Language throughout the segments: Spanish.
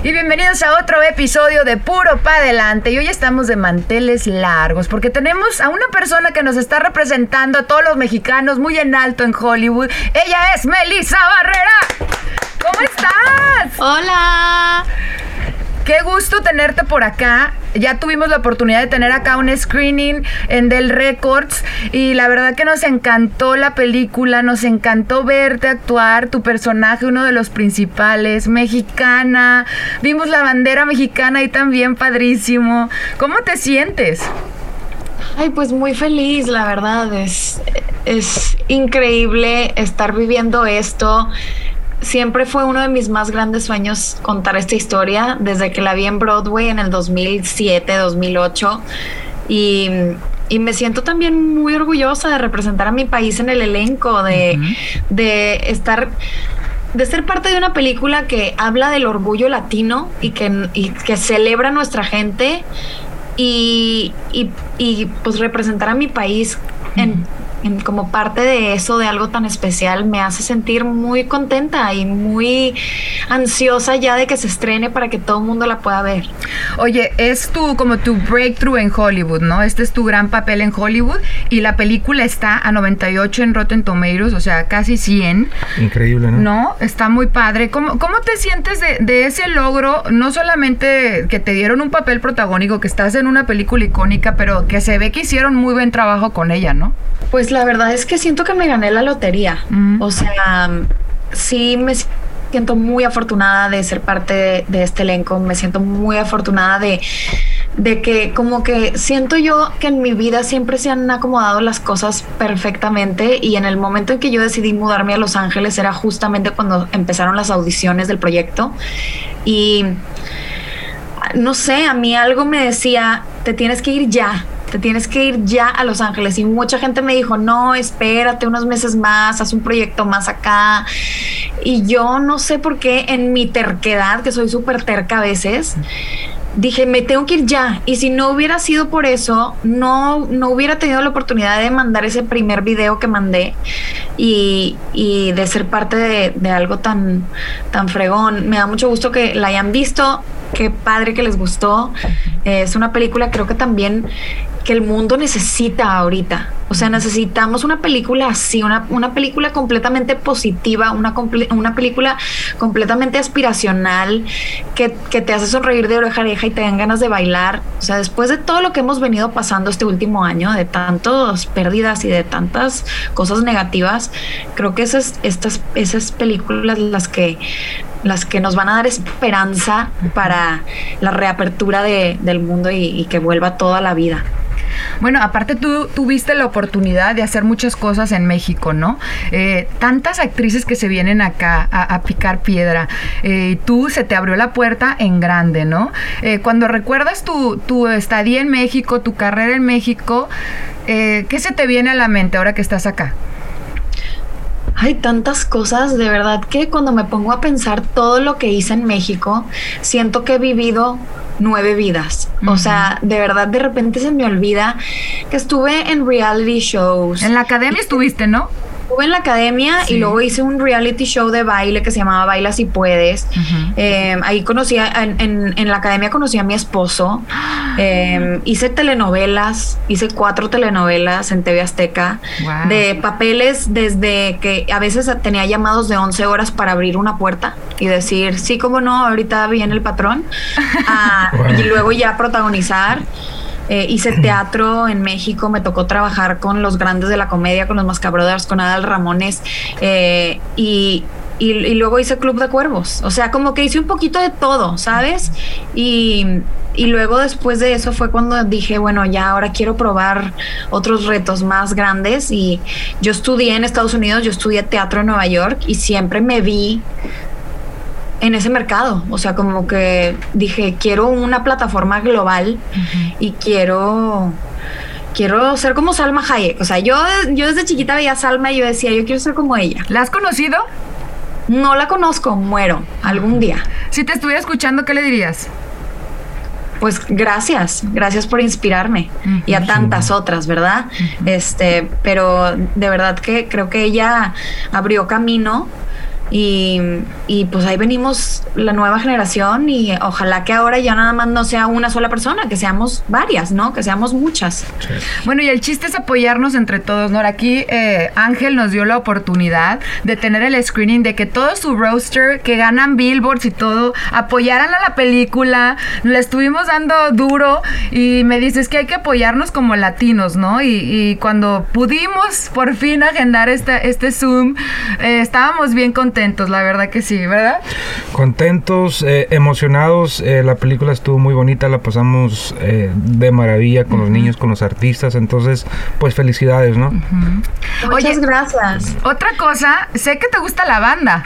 Y bienvenidos a otro episodio de Puro Pa' Adelante. Y hoy estamos de manteles largos porque tenemos a una persona que nos está representando a todos los mexicanos muy en alto en Hollywood. Ella es Melissa Barrera. ¿Cómo estás? Hola. Qué gusto tenerte por acá. Ya tuvimos la oportunidad de tener acá un screening en Del Records y la verdad que nos encantó la película, nos encantó verte actuar, tu personaje, uno de los principales, mexicana. Vimos la bandera mexicana y también padrísimo. ¿Cómo te sientes? Ay, pues muy feliz, la verdad. Es, es increíble estar viviendo esto siempre fue uno de mis más grandes sueños contar esta historia desde que la vi en Broadway en el 2007, 2008 y, y me siento también muy orgullosa de representar a mi país en el elenco, de, de estar de ser parte de una película que habla del orgullo latino y que, y que celebra a nuestra gente y, y, y, pues representar a mi país en, como parte de eso, de algo tan especial, me hace sentir muy contenta y muy ansiosa ya de que se estrene para que todo el mundo la pueda ver. Oye, es tu como tu breakthrough en Hollywood, ¿no? Este es tu gran papel en Hollywood y la película está a 98 en Rotten Tomatoes, o sea, casi 100. Increíble, ¿no? No, está muy padre. ¿Cómo, cómo te sientes de, de ese logro? No solamente que te dieron un papel protagónico, que estás en una película icónica, pero que se ve que hicieron muy buen trabajo con ella, ¿no? Pues la verdad es que siento que me gané la lotería. O sea, sí me siento muy afortunada de ser parte de, este elenco. Me siento muy afortunada de, de que como que siento yo que en mi vida siempre se han acomodado las cosas perfectamente y en el momento en que yo decidí mudarme a Los Ángeles era justamente cuando empezaron las audiciones del proyecto y no sé, a mí algo me decía, te tienes que ir ya, te tienes que ir ya a Los Ángeles. Y mucha gente me dijo, no, espérate unos meses más, haz un proyecto más acá. Y yo no sé por qué en mi terquedad, que soy súper terca a veces, dije, me tengo que ir ya. Y si no hubiera sido por eso, no, no hubiera tenido la oportunidad de mandar ese primer video que mandé y, y de ser parte de, de, algo tan, tan fregón. Me da mucho gusto que la hayan visto. Qué padre que les gustó. es una película, creo que también que el mundo necesita ahorita. O sea, necesitamos una película así, una, una película completamente positiva, una, una película completamente aspiracional, que, que, te hace sonreír de oreja a oreja y te dan ganas de bailar. O sea, después de todo lo que hemos venido pasando este último año, de tantas pérdidas y de tantas cosas negativas, creo que esas, estas, esas películas las que las que nos van a dar esperanza para la reapertura de, del mundo y, y que vuelva toda la vida. Bueno, aparte tú tuviste la oportunidad de hacer muchas cosas en México, ¿no? Eh, tantas actrices que se vienen acá a, picar piedra. Eh, tú se te abrió la puerta en grande, ¿no? Eh, cuando recuerdas tu, tu, estadía en México, tu carrera en México, ¿qué se te viene a la mente ahora que estás acá? Hay tantas cosas, de verdad que cuando me pongo a pensar todo lo que hice en México, siento que he vivido nueve vidas. O sea, de verdad de repente se me olvida que estuve en reality shows. En la academia estuviste, ¿no? Estuve en la academia y luego hice un reality show de baile que se llamaba Baila si puedes. eh, ahí conocí, en, en, en, la academia conocí a mi esposo. Eh, hice telenovelas, hice cuatro telenovelas en TV Azteca wow. de papeles desde que a veces tenía llamados de 11 horas para abrir una puerta y decir, sí, como no, ahorita viene el patrón. Ah, wow. Y luego ya protagonizar. Eh, hice teatro en México, me tocó trabajar con los grandes de la comedia, con los Mascabrothers, con Adal Ramones eh, y, y, y, luego hice Club de Cuervos. O sea, como que hice un poquito de todo, ¿sabes? Y, y luego después de eso fue cuando dije, bueno, ya ahora quiero probar otros retos más grandes y yo estudié en Estados Unidos, yo estudié teatro en Nueva York y siempre me vi en ese mercado. O sea, como que dije, quiero una plataforma global uh -huh. y quiero quiero ser como Salma Hayek. O sea, yo, yo desde chiquita veía a Salma y yo decía, yo quiero ser como ella. ¿La has conocido? No la conozco, muero algún día. Si te estuviera escuchando, ¿qué le dirías? Pues gracias, gracias por inspirarme y a tantas otras, ¿verdad? Este, pero de verdad que creo que ella abrió camino y, y, pues ahí venimos la nueva generación y ojalá que ahora ya nada más no sea una sola persona, que seamos varias, ¿no? Que seamos muchas. Bueno, y el chiste es apoyarnos entre todos, ¿no? Aquí eh, Ángel nos dio la oportunidad de tener el screening, de que todo su roster, que ganan billboards y todo, apoyaran a la película. Le estuvimos dando duro y me dices que hay que apoyarnos como latinos, ¿no? Y, cuando pudimos por fin agendar este, este Zoom, eh, estábamos bien contentos contentos, la verdad que sí, ¿verdad? Contentos, eh, emocionados. Eh, la película estuvo muy bonita, la pasamos eh, de maravilla con los niños, con los artistas. Entonces, pues felicidades, ¿no? Muchas gracias. Otra cosa, sé que te gusta la banda.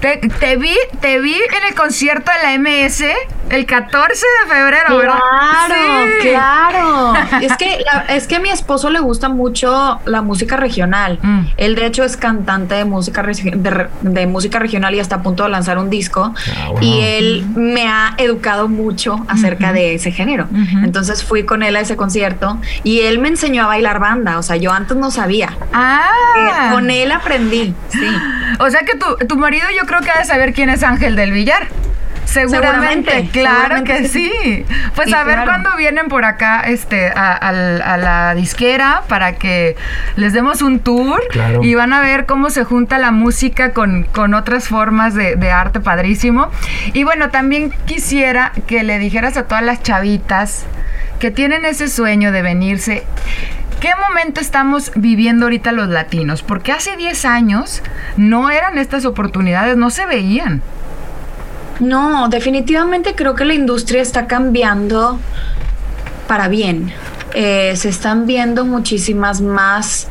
Te, te, vi, te vi en el concierto de la MS el 14 de febrero, ¿verdad? Claro, claro. es que es que a mi esposo le gusta mucho la música regional. Mm. Él de hecho es cantante de música de, música regional y está a punto de lanzar un disco. Ah, y él me ha educado mucho acerca de ese género. Entonces fui con él a ese concierto y él me enseñó a bailar banda. O sea, yo antes no sabía. Ah. Eh, con él aprendí. Sí. O sea que tu, tu marido yo creo que ha de saber quién es Ángel del Villar. Seguramente, claro que sí. Pues a ver cuándo vienen por acá este, a, la disquera para que les demos un tour y van a ver cómo se junta la música con, con otras formas de, de, arte padrísimo. Y bueno, también quisiera que le dijeras a todas las chavitas que tienen ese sueño de venirse. ¿Qué momento estamos viviendo ahorita los latinos? Porque hace 10 años no eran estas oportunidades, no se veían. No, definitivamente creo que la industria está cambiando para bien. Eh, se están viendo muchísimas más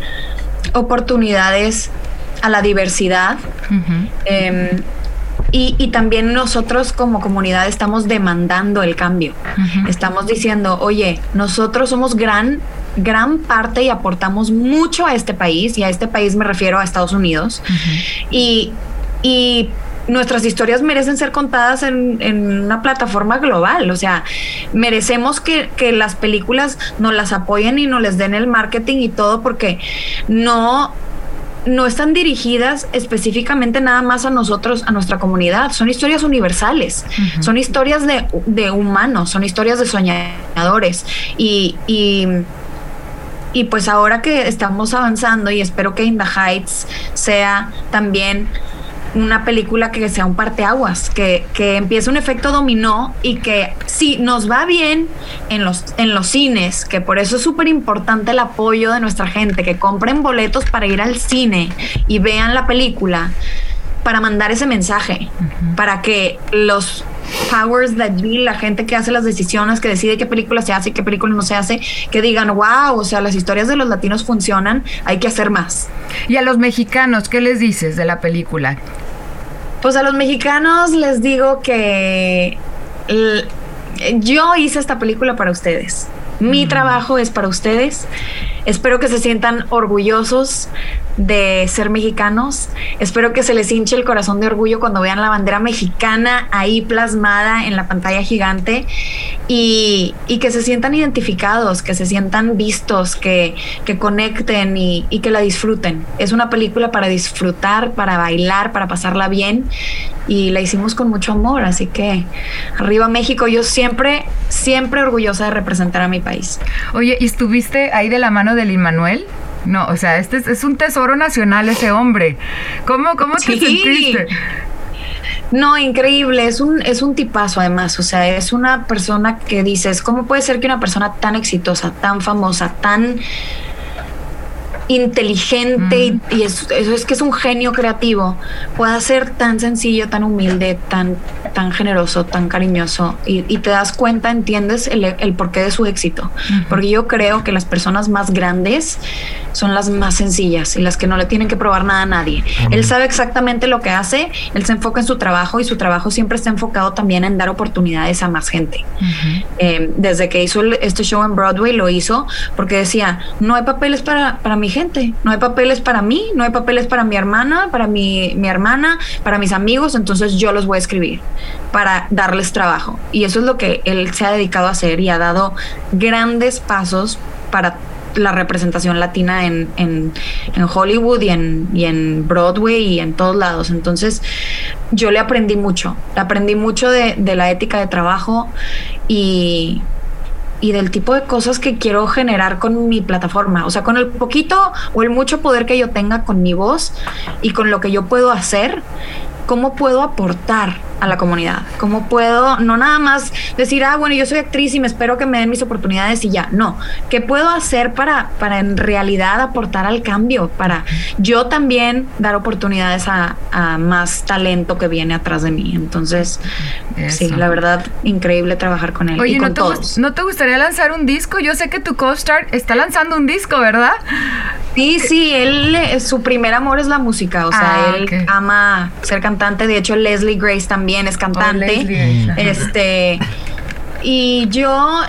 oportunidades a la diversidad. Em, y, también nosotros como comunidad estamos demandando el cambio. Estamos diciendo, oye, nosotros somos gran, gran parte y aportamos mucho a este país, y a este país me refiero a Estados Unidos. y, y nuestras historias merecen ser contadas en, una plataforma global. O sea, merecemos que, las películas nos las apoyen y nos les den el marketing y todo porque no no están dirigidas específicamente nada más a nosotros, a nuestra comunidad. Son historias universales, son historias de, humanos, son historias de soñadores. Y, y, y, pues ahora que estamos avanzando y espero que In the Heights sea también una película que sea un parteaguas, que, que empiece un efecto dominó y que si nos va bien en los, en los cines, que por eso es súper importante el apoyo de nuestra gente, que compren boletos para ir al cine y vean la película, para mandar ese mensaje, para que los powers de allí, la gente que hace las decisiones, que decide qué película se hace y qué película no se hace, que digan, wow, o sea, las historias de los latinos funcionan, hay que hacer más. Y a los mexicanos, ¿qué les dices de la película? Pues a los mexicanos les digo que yo hice esta película para ustedes. Mi mm. trabajo es para ustedes. Espero que se sientan orgullosos de ser mexicanos. Espero que se les hinche el corazón de orgullo cuando vean la bandera mexicana ahí plasmada en la pantalla gigante y, que se sientan identificados, que se sientan vistos, que, conecten y, y que la disfruten. Es una película para disfrutar, para bailar, para pasarla bien y la hicimos con mucho amor. Así que arriba México, yo siempre, siempre orgullosa de representar a mi país. Oye, ¿y estuviste ahí de la mano de Lin Manuel? No, o sea, este es, un tesoro nacional ese hombre. ¿Cómo, cómo te sentiste? No, increíble, es un, es un tipazo además, o sea, es una persona que dices, ¿cómo puede ser que una persona tan exitosa, tan famosa, tan inteligente y, eso es que es un genio creativo, pueda ser tan sencillo, tan humilde, tan, tan generoso, tan cariñoso y, te das cuenta, entiendes el, el porqué de su éxito. Porque yo creo que las personas más grandes son las más sencillas y las que no le tienen que probar nada a nadie. Él sabe exactamente lo que hace, él se enfoca en su trabajo y su trabajo siempre está enfocado también en dar oportunidades a más gente. Eh, desde que hizo este show en Broadway lo hizo porque decía, no hay papeles para, para mi gente, no hay papeles para mí, no hay papeles para mi hermana, para mi, mi hermana, para mis amigos, entonces yo los voy a escribir para darles trabajo. Y eso es lo que él se ha dedicado a hacer y ha dado grandes pasos para la representación latina en, en, Hollywood y en, y en Broadway y en todos lados. Entonces yo le aprendí mucho, le aprendí mucho de, de la ética de trabajo y, y del tipo de cosas que quiero generar con mi plataforma. O sea, con el poquito o el mucho poder que yo tenga con mi voz y con lo que yo puedo hacer, cómo puedo aportar a la comunidad, cómo puedo no nada más decir, ah, bueno, yo soy actriz y me espero que me den mis oportunidades y ya, no, ¿qué puedo hacer para, para en realidad aportar al cambio, para yo también dar oportunidades a, más talento que viene atrás de mí? Entonces, sí, la verdad, increíble trabajar con él. y con ¿no, te, ¿no te gustaría lanzar un disco? Yo sé que tu co-star está lanzando un disco, ¿verdad? Sí, sí, él, eh, su primer amor es la música, o sea, ah, él ama ser cantante, de hecho Leslie Grace también es cantante, oh, este... Y yo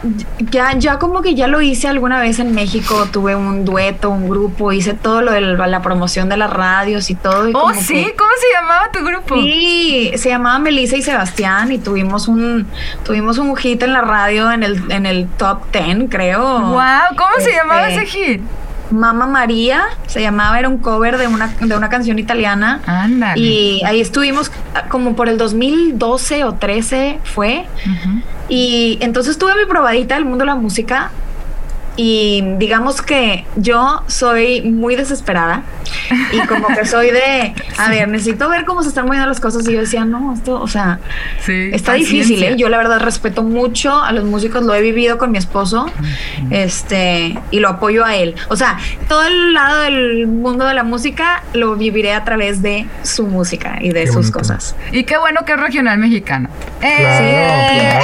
ya, ya como que ya lo hice alguna vez en México, tuve un dueto, un grupo, hice todo lo de la promoción de las radios y todo. oh, sí, ¿cómo se llamaba tu grupo? Sí, se llamaba Melissa y Sebastián y tuvimos un, tuvimos un hit en la radio en el, en el top 10, creo. Wow, ¿cómo se llamaba este, ese hit? Mama María, se llamaba, era un cover de una, de una canción italiana. Ándale. Y ahí estuvimos como por el 2012 o 13 fue. Y entonces tuve mi probadita del mundo de la música y digamos que yo soy muy desesperada y como que soy de, a ver, necesito ver cómo se están moviendo las cosas y yo decía, no, esto, o sea, está difícil, ¿eh? Yo la verdad respeto mucho a los músicos, lo he vivido con mi esposo, este, y lo apoyo a él. O sea, todo el lado del mundo de la música lo viviré a través de su música y de sus cosas. Y qué bueno que es regional mexicano. ¡Eh!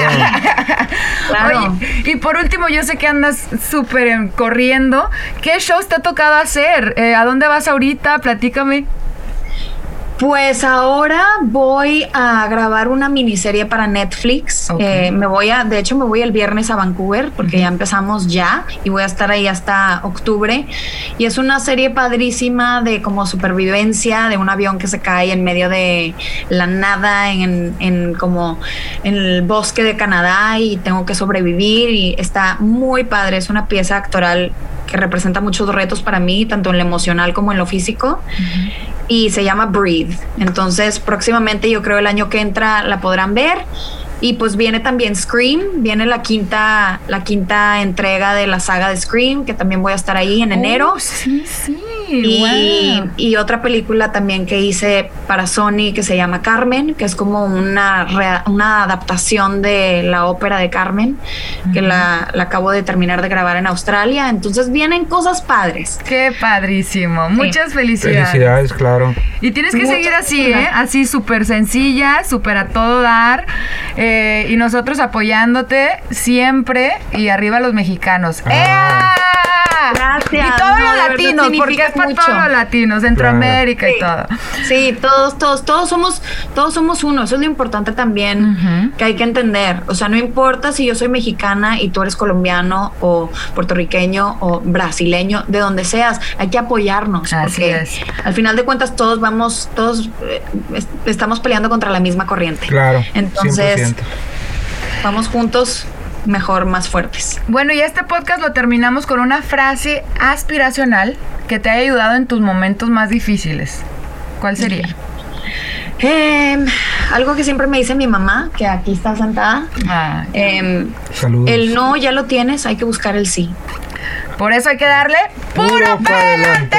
Claro, y por último, yo sé que andas súper corriendo. ¿Qué shows te ha tocado hacer? Eh, ¿A dónde vas ahorita? Platícame. Pues ahora voy a grabar una miniserie para Netflix. Eh, me voy a, de hecho, me voy el viernes a Vancouver porque ya empezamos ya y voy a estar ahí hasta octubre. Y es una serie padrísima de como supervivencia de un avión que se cae en medio de la nada en, en como en el bosque de Canadá y tengo que sobrevivir y está muy padre. Es una pieza actoral que representa muchos retos para mí, tanto en lo emocional como en lo físico. Y se llama Breathe. Entonces, próximamente, yo creo el año que entra la podrán ver. Y pues viene también Scream, viene la quinta, la quinta entrega de la saga de Scream, que también voy a estar ahí en enero. Oh, sí, sí. Y, y, otra película también que hice para Sony que se llama Carmen, que es como una, una adaptación de la ópera de Carmen, que la, la, acabo de terminar de grabar en Australia. Entonces vienen cosas padres. Qué padrísimo. Muchas felicidades. Felicidades, claro. Y tienes que seguir así, ¿eh? Así súper sencilla, súper a todo dar. Eh, y nosotros apoyándote siempre y arriba los mexicanos. Ah. Gracias. Y todos los latinos, porque es para todos los latinos, Centroamérica y todo. Sí, todos, todos, todos somos, todos somos uno. Eso es lo importante también que hay que entender. O sea, no importa si yo soy mexicana y tú eres colombiano o puertorriqueño o brasileño, de donde seas, hay que apoyarnos. Así es. Al final de cuentas, todos vamos, todos eh, estamos peleando contra la misma corriente. Claro. Entonces, vamos juntos mejor, más fuertes. Bueno, y este podcast lo terminamos con una frase aspiracional que te haya ayudado en tus momentos más difíciles. ¿Cuál sería? Em, algo que siempre me dice mi mamá, que aquí está sentada. Ah, em, el no ya lo tienes, hay que buscar el sí. Por eso hay que darle puro, para adelante.